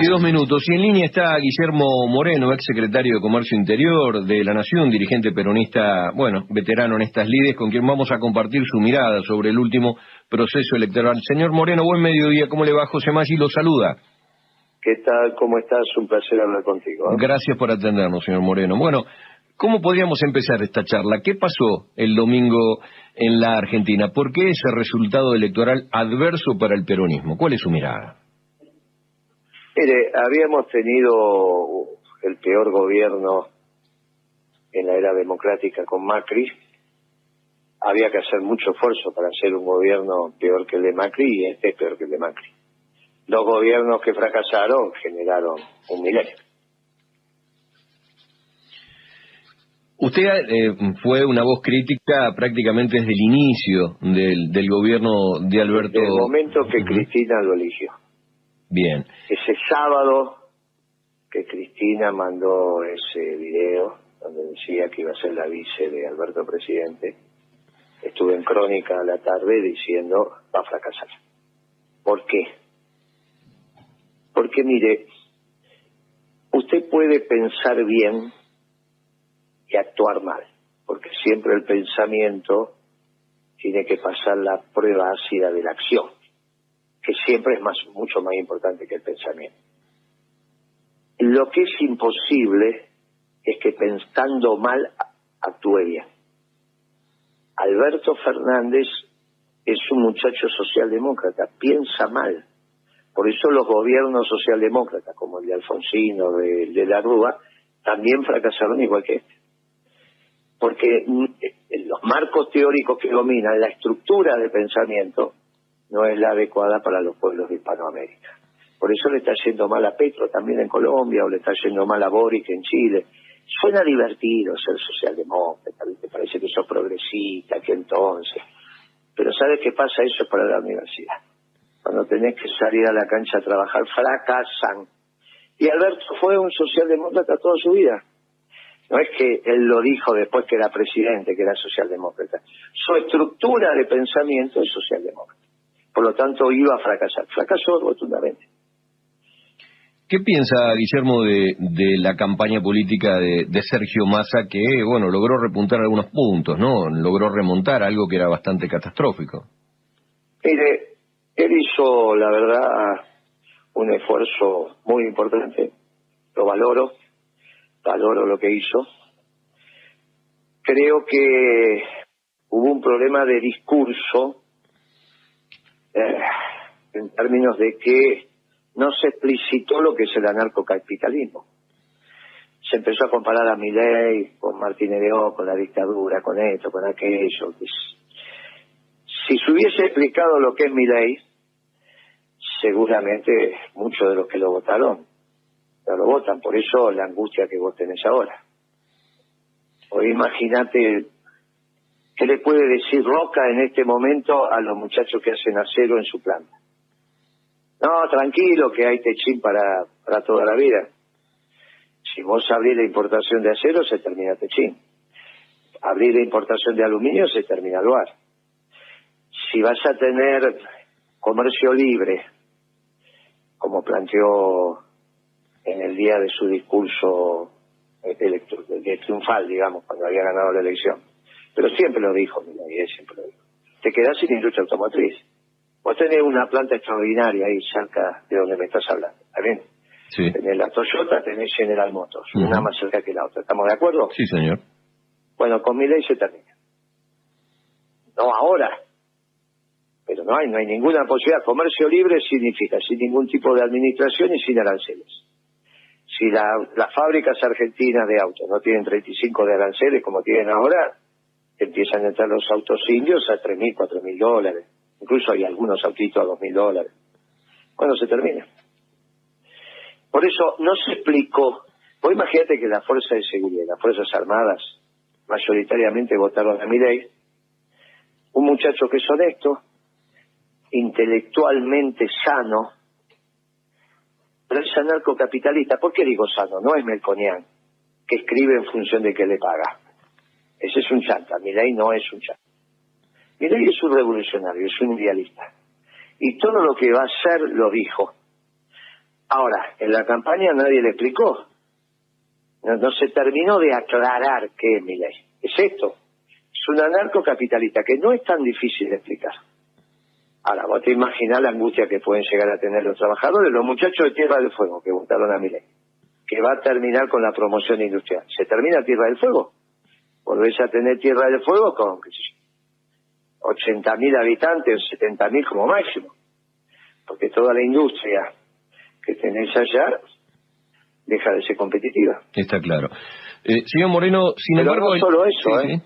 22 minutos. Y en línea está Guillermo Moreno, ex secretario de Comercio Interior de la Nación, dirigente peronista, bueno, veterano en estas lides, con quien vamos a compartir su mirada sobre el último proceso electoral. Señor Moreno, buen mediodía. ¿Cómo le va? José Maggi lo saluda. ¿Qué tal? ¿Cómo estás? Un placer hablar contigo. ¿eh? Gracias por atendernos, señor Moreno. Bueno, ¿cómo podríamos empezar esta charla? ¿Qué pasó el domingo en la Argentina? ¿Por qué ese resultado electoral adverso para el peronismo? ¿Cuál es su mirada? Mire, habíamos tenido el peor gobierno en la era democrática con Macri. Había que hacer mucho esfuerzo para hacer un gobierno peor que el de Macri y este es peor que el de Macri. Dos gobiernos que fracasaron generaron un milenio. Usted eh, fue una voz crítica prácticamente desde el inicio del, del gobierno de Alberto. Desde el momento que Cristina lo eligió. Bien. Ese sábado que Cristina mandó ese video donde decía que iba a ser la vice de Alberto Presidente, estuve en crónica a la tarde diciendo va a fracasar. ¿Por qué? Porque mire, usted puede pensar bien y actuar mal, porque siempre el pensamiento tiene que pasar la prueba ácida de la acción que siempre es más, mucho más importante que el pensamiento. Lo que es imposible es que pensando mal actúe bien. Alberto Fernández es un muchacho socialdemócrata, piensa mal. Por eso los gobiernos socialdemócratas, como el de Alfonsino, de, de la Rúa, también fracasaron igual que este. Porque los marcos teóricos que dominan la estructura de pensamiento no es la adecuada para los pueblos de Hispanoamérica. Por eso le está yendo mal a Petro también en Colombia, o le está yendo mal a Boric en Chile. Suena divertido ser socialdemócrata, te parece que sos progresista, que entonces. Pero ¿sabes qué pasa? Eso es para la universidad. Cuando tenés que salir a la cancha a trabajar, fracasan. Y Alberto fue un socialdemócrata toda su vida. No es que él lo dijo después que era presidente, que era socialdemócrata. Su estructura de pensamiento es socialdemócrata por lo tanto iba a fracasar. Fracasó rotundamente. ¿Qué piensa Guillermo de, de la campaña política de, Sergio Massa que, bueno, logró repuntar algunos puntos, ¿no? Logró remontar algo que era bastante catastrófico. Mire, él hizo, la verdad, un esfuerzo muy importante. Lo valoro, valoro lo que hizo. Creo que hubo un problema de discurso eh, en términos de que no se explicitó lo que es el anarcocapitalismo. Se empezó a comparar a Milei con Martín Ereó, con la dictadura, con esto, con aquello. Si se hubiese explicado lo que es Milei, seguramente muchos de los que lo votaron no lo votan. Por eso la angustia que vos tenés ahora. O imagínate ¿Qué le puede decir Roca en este momento a los muchachos que hacen acero en su planta? No, tranquilo, que hay techín para, para toda la vida. Si vos abrís la importación de acero, se termina techín. Abrir la importación de aluminio, se termina luar. Si vas a tener comercio libre, como planteó en el día de su discurso de triunfal, digamos, cuando había ganado la elección, pero siempre lo dijo, y siempre lo dijo. Te quedás sin industria automotriz. Vos tenés una planta extraordinaria ahí cerca de donde me estás hablando, ¿está bien? Sí. Tenés la Toyota, tenés General Motors, una más cerca que la otra. ¿Estamos de acuerdo? Sí, señor. Bueno, con mi ley se termina. No ahora, pero no hay, no hay ninguna posibilidad. Comercio libre significa sin ningún tipo de administración y sin aranceles. Si la, las fábricas argentinas de autos no tienen 35 de aranceles como tienen ahora, empiezan a entrar los autos indios a tres mil, cuatro mil dólares. Incluso hay algunos autitos a dos mil dólares. ¿Cuándo se termina? Por eso no se explicó. Vos imagínate que la Fuerza de Seguridad, las Fuerzas Armadas, mayoritariamente votaron a mi ley. Un muchacho que es honesto, intelectualmente sano, pero es anarcocapitalista. ¿Por qué digo sano? No es Melconian, que escribe en función de que le paga. Ese es un chanta, ley no es un chanta. ley es un revolucionario, es un idealista. Y todo lo que va a hacer lo dijo. Ahora, en la campaña nadie le explicó. No, se terminó de aclarar qué es mi ley. Es esto. Es un anarcocapitalista que no es tan difícil de explicar. Ahora, vos te imaginás la angustia que pueden llegar a tener los trabajadores, los muchachos de Tierra del Fuego que votaron a mi ley, que va a terminar con la promoción industrial. ¿Se termina Tierra del Fuego? Volvés a tener Tierra del Fuego con, qué sé yo, 80.000 habitantes, 70.000 como máximo. Porque toda la industria que tenés allá deja de ser competitiva. Está claro. Eh, señor Moreno, sin embargo... no solo eso, ¿eh?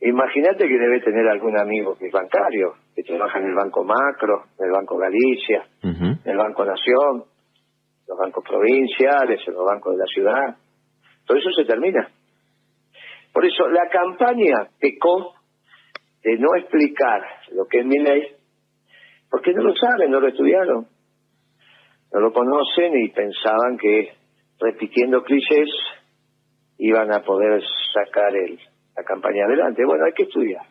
Imagínate que debe tener algún amigo que es bancario, que trabaja en el Banco Macro, en el Banco Galicia, en el Banco Nación, los bancos provinciales, en los bancos de la ciudad. Todo eso se termina. Por eso la campaña pecó de no explicar lo que es mi ley, porque no lo saben, no lo estudiaron, no lo conocen y pensaban que repitiendo clichés iban a poder sacar el, la campaña adelante. Bueno, hay que estudiar.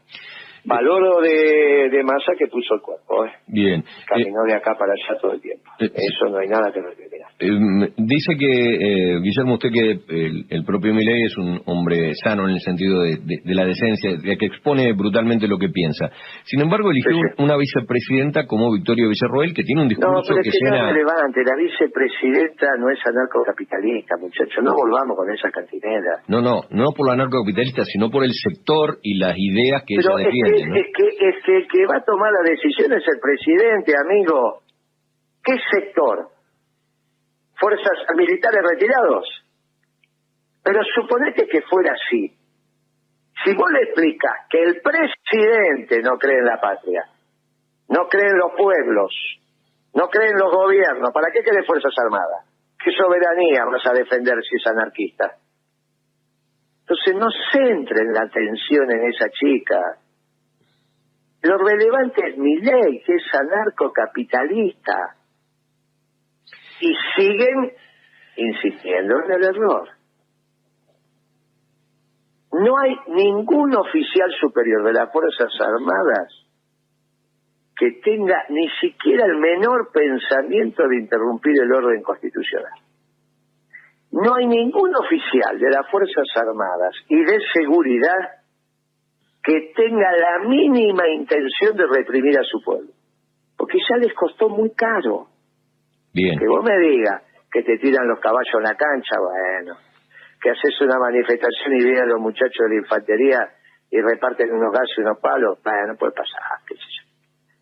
Valoro de, de masa que puso el cuerpo. ¿eh? Bien. Caminó de acá para allá todo el tiempo. Eh, Eso no hay nada que Eh, dice que, eh, Guillermo, usted que el, propio Milei es un hombre sano en el sentido de, la decencia, de que expone brutalmente lo que piensa. Sin embargo, eligió una vicepresidenta como Victoria Villarroel, que tiene un discurso no, pero que, es que no es relevante. La vicepresidenta no es anarcocapitalista, muchachos. No volvamos con esa cantinera. No, no, no por la anarcocapitalista, sino por el sector y las ideas que ella defiende. Es, que, es que el que va a tomar la decisión es el presidente, amigo. ¿Qué sector? ¿Fuerzas militares retirados? Pero suponete que fuera así. Si vos le explicas que el presidente no cree en la patria, no cree en los pueblos, no cree en los gobiernos, ¿para qué quiere Fuerzas Armadas? ¿Qué soberanía vas a defender si es anarquista? Entonces no centren la atención en esa chica. Lo relevante es mi ley, que es anarcocapitalista. Y siguen insistiendo en el error. No hay ningún oficial superior de las Fuerzas Armadas que tenga ni siquiera el menor pensamiento de interrumpir el orden constitucional. No hay ningún oficial de las Fuerzas Armadas y de seguridad que tenga la mínima intención de reprimir a su pueblo. Porque ya les costó muy caro. Que vos me digas que te tiran los caballos en la cancha, bueno. Que haces una manifestación y vienen los muchachos de la infantería y reparten unos gases y unos palos, bueno, no puede pasar, qué sé yo.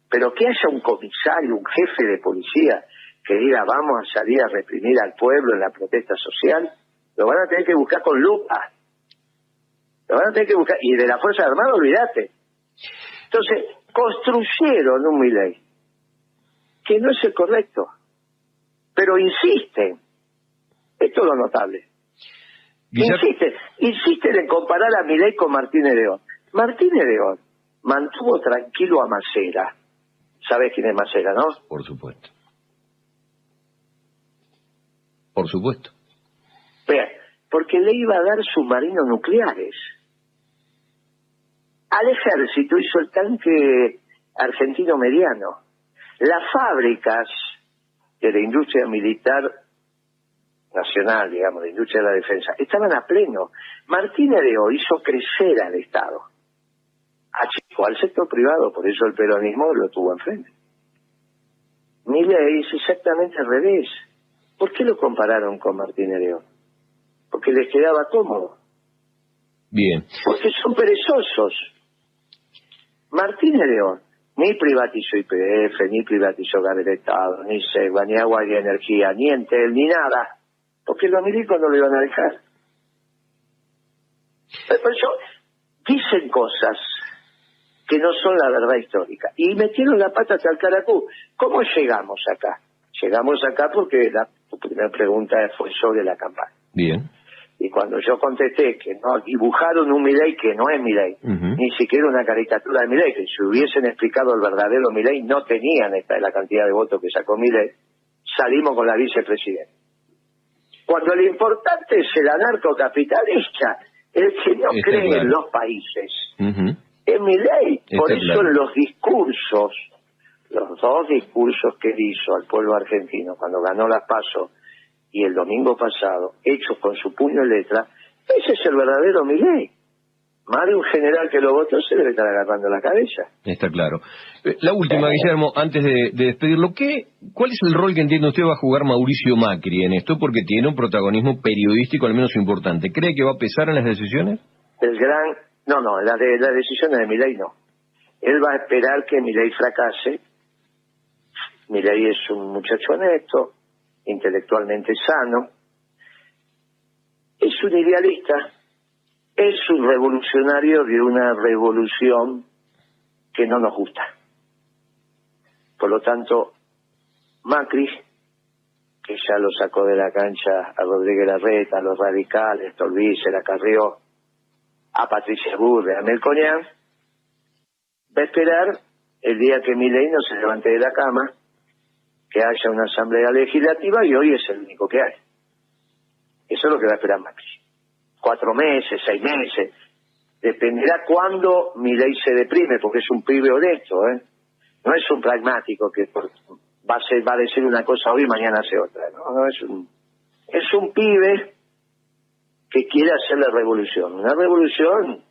Pero que haya un comisario, un jefe de policía que diga vamos a salir a reprimir al pueblo en la protesta social, lo van a tener que buscar con lupa lo van a tener que buscar. Y de la Fuerza Armada, olvídate. Entonces, construyeron un Miley que no es el correcto, pero insisten. Esto es lo notable. Insisten, insisten en comparar a Miley con Martínez León. Martínez León mantuvo tranquilo a Macera. ¿Sabes quién es Macera, no? Por supuesto. Por supuesto. Vean, porque le iba a dar submarinos nucleares. Al ejército hizo el tanque argentino mediano. Las fábricas de la industria militar nacional, digamos, de industria de la defensa, estaban a pleno. Martínez de hoy hizo crecer al Estado, achicó al sector privado, por eso el peronismo lo tuvo enfrente. Miller es exactamente al revés. ¿Por qué lo compararon con Martínez de hoy? porque les quedaba cómodo. Bien. Porque son perezosos. Martínez León ni privatizó IPF, ni privatizó Estado, ni SEGUA, ni Agua y Energía, ni Entel, ni nada. Porque los milicos no lo iban a dejar. Por eso dicen cosas que no son la verdad histórica. Y metieron la pata hasta el caracú. ¿Cómo llegamos acá? Llegamos acá porque la primera pregunta fue sobre la campaña. Bien. Y cuando yo contesté que no dibujaron un Milei que no es Milei, ni siquiera una caricatura de Milei, que si hubiesen explicado el verdadero Milei no tenían esta la cantidad de votos que sacó Milei, salimos con la vicepresidenta. Cuando lo importante es el anarcocapitalista, el que no cree en los países, es Milei. Por eso en los discursos los dos discursos que hizo al pueblo argentino cuando ganó la PASO y el domingo pasado, hechos con su puño y letra, ese es el verdadero Milei. Más de un general que lo votó se debe estar agarrando la cabeza. Está claro. Eh, la última, Guillermo, antes de, despedirlo, ¿qué, ¿cuál es el rol que entiende usted va a jugar Mauricio Macri en esto? Porque tiene un protagonismo periodístico al menos importante. ¿Cree que va a pesar en las decisiones? El gran... No, no, la de las decisiones de Milei no. Él va a esperar que Milei fracase. Milei es un muchacho honesto, intelectualmente sano, es un idealista, es un revolucionario de una revolución que no nos gusta. Por lo tanto, Macri, que ya lo sacó de la cancha a Rodríguez Larreta, a los radicales, Tolbice, la carrió, a Patricia Burre, a Melconian, va a esperar el día que Milei no se levante de la cama, que haya una asamblea legislativa y hoy es el único que hay. Eso es lo que va a esperar Macri. Cuatro meses, seis meses. Dependerá cuándo mi ley se deprime, porque es un pibe honesto, ¿eh? No es un pragmático que va a, ser, va a decir una cosa hoy y mañana hace otra. No, no es un, es un pibe que quiere hacer la revolución. Una revolución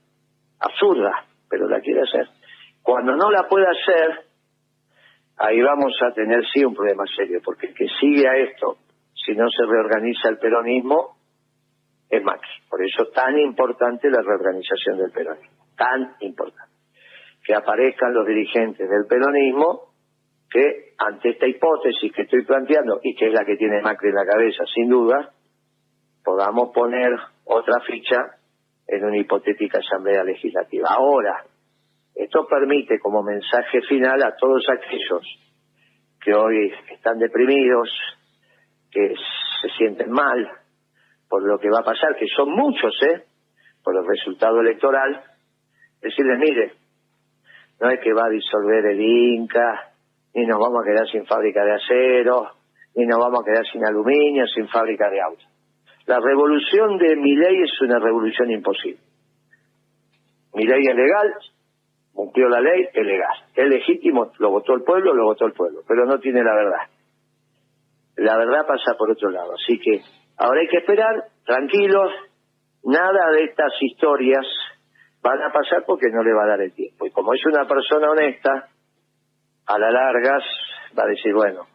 absurda, pero la quiere hacer. Cuando no la pueda hacer, ahí vamos a tener sí un problema serio, porque el que sigue a esto si no se reorganiza el peronismo, es Macri. Por eso tan importante la reorganización del peronismo, tan importante. Que aparezcan los dirigentes del peronismo que ante esta hipótesis que estoy planteando y que es la que tiene Macri en la cabeza, sin duda, podamos poner otra ficha en una hipotética asamblea legislativa. Ahora, esto permite como mensaje final a todos aquellos que hoy están deprimidos, que se sienten mal por lo que va a pasar, que son muchos, ¿eh? Por el resultado electoral, decirles, mire, no es que va a disolver el Inca, ni nos vamos a quedar sin fábrica de acero, ni nos vamos a quedar sin aluminio, sin fábrica de autos. La revolución de mi ley es una revolución imposible. Mi ley es legal, cumplió la ley, es legal. Es legítimo, lo votó el pueblo, lo votó el pueblo, pero no tiene la verdad la verdad pasa por otro lado. Así que ahora hay que esperar, tranquilos, nada de estas historias van a pasar porque no le va a dar el tiempo. Y como es una persona honesta, a la largas va a decir, bueno,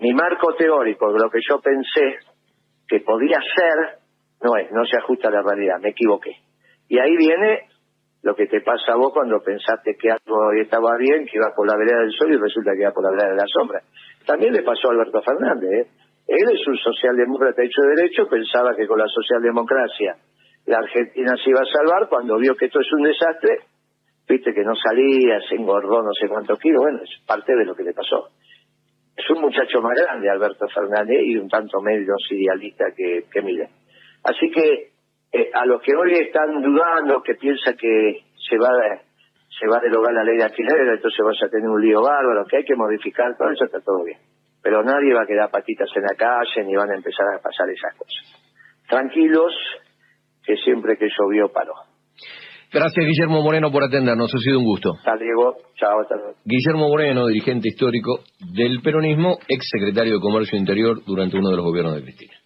mi marco teórico, lo que yo pensé que podía ser, no es, no se ajusta a la realidad, me equivoqué. Y ahí viene lo que te pasa a vos cuando pensaste que algo estaba bien, que iba por la vereda del sol y resulta que iba por la vereda de la sombra. También le pasó a Alberto Fernández. ¿eh? Él es un socialdemócrata hecho de derecho, pensaba que con la socialdemocracia la Argentina se iba a salvar, cuando vio que esto es un desastre, viste que no salía, se engordó no sé cuántos kilos, bueno, es parte de lo que le pasó. Es un muchacho más grande, Alberto Fernández, y un tanto menos idealista que, que Así que eh, a los que hoy están dudando, que piensan que se va a se va a derogar la ley de alquiler, entonces vas a tener un lío bárbaro, que hay que modificar, todo eso está todo bien. Pero nadie va a quedar patitas en la calle ni van a empezar a pasar esas cosas. Tranquilos, que siempre que llovió paró. Gracias, Guillermo Moreno, por atendernos. Ha sido un gusto. Hasta Diego. Chao, hasta luego. Guillermo Moreno, dirigente histórico del peronismo, ex secretario de Comercio Interior durante uno de los gobiernos de Cristina.